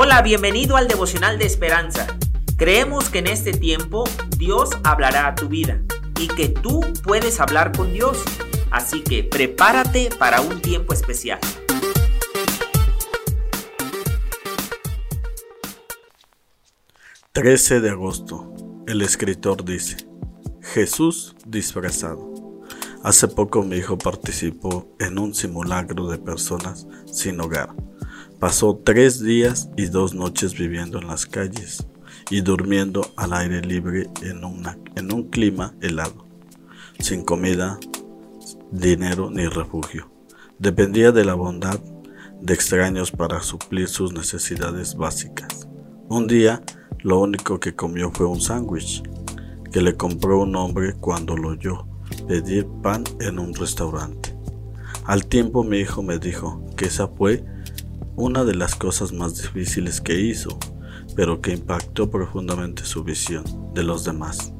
Hola, bienvenido al devocional de esperanza. Creemos que en este tiempo Dios hablará a tu vida y que tú puedes hablar con Dios. Así que prepárate para un tiempo especial. ...13 de agosto... ...el escritor dice... ...Jesús disfrazado... ...hace poco mi hijo participó... ...en un simulacro de personas sin hogar... Pasó tres días y dos noches viviendo en las calles y durmiendo al aire libre en, en un clima helado, sin comida, dinero ni refugio. Dependía de la bondad de extraños para suplir sus necesidades básicas. Un día, lo único que comió fue un sándwich que le compró un hombre cuando lo oyó pedir pan en un restaurante. Al tiempo mi hijo me dijo que esa fue una de las cosas más difíciles que hizo, pero que impactó profundamente su visión de los demás.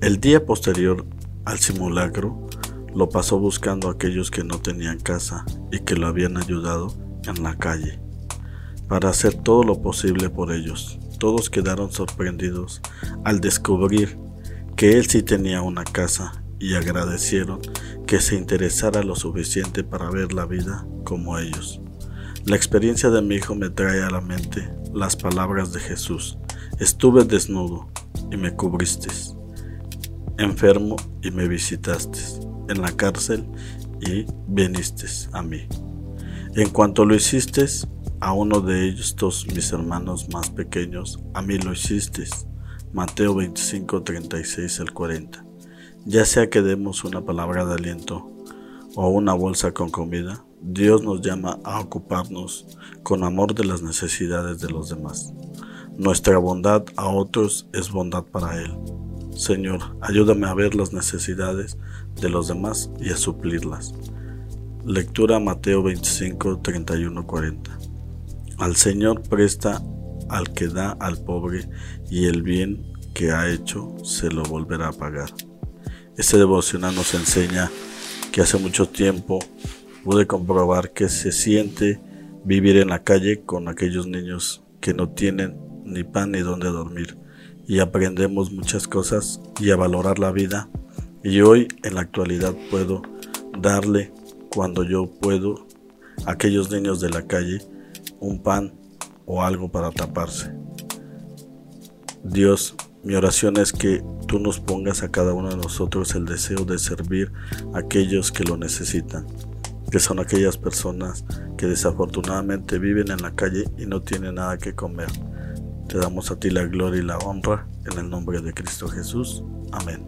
El día posterior al simulacro lo pasó buscando a aquellos que no tenían casa y que lo habían ayudado en la calle, para hacer todo lo posible por ellos. Todos quedaron sorprendidos al descubrir que él sí tenía una casa y agradecieron que se interesara lo suficiente para ver la vida como ellos. La experiencia de mi hijo me trae a la mente las palabras de Jesús. Estuve desnudo y me cubriste, enfermo y me visitaste, en la cárcel y viniste a mí. En cuanto lo hiciste a uno de estos mis hermanos más pequeños, a mí lo hiciste. Mateo 25, 36 al 40. Ya sea que demos una palabra de aliento o una bolsa con comida, Dios nos llama a ocuparnos con amor de las necesidades de los demás. Nuestra bondad a otros es bondad para Él. Señor, ayúdame a ver las necesidades de los demás y a suplirlas. Lectura Mateo 25, 31, 40. Al Señor presta al que da al pobre y el bien que ha hecho se lo volverá a pagar. Este devocional nos enseña que hace mucho tiempo pude comprobar que se siente vivir en la calle con aquellos niños que no tienen ni pan ni dónde dormir. Y aprendemos muchas cosas y a valorar la vida. Y hoy en la actualidad puedo darle cuando yo puedo a aquellos niños de la calle un pan o algo para taparse. Dios, mi oración es que tú nos pongas a cada uno de nosotros el deseo de servir a aquellos que lo necesitan que son aquellas personas que desafortunadamente viven en la calle y no tienen nada que comer. Te damos a ti la gloria y la honra en el nombre de Cristo Jesús. Amén.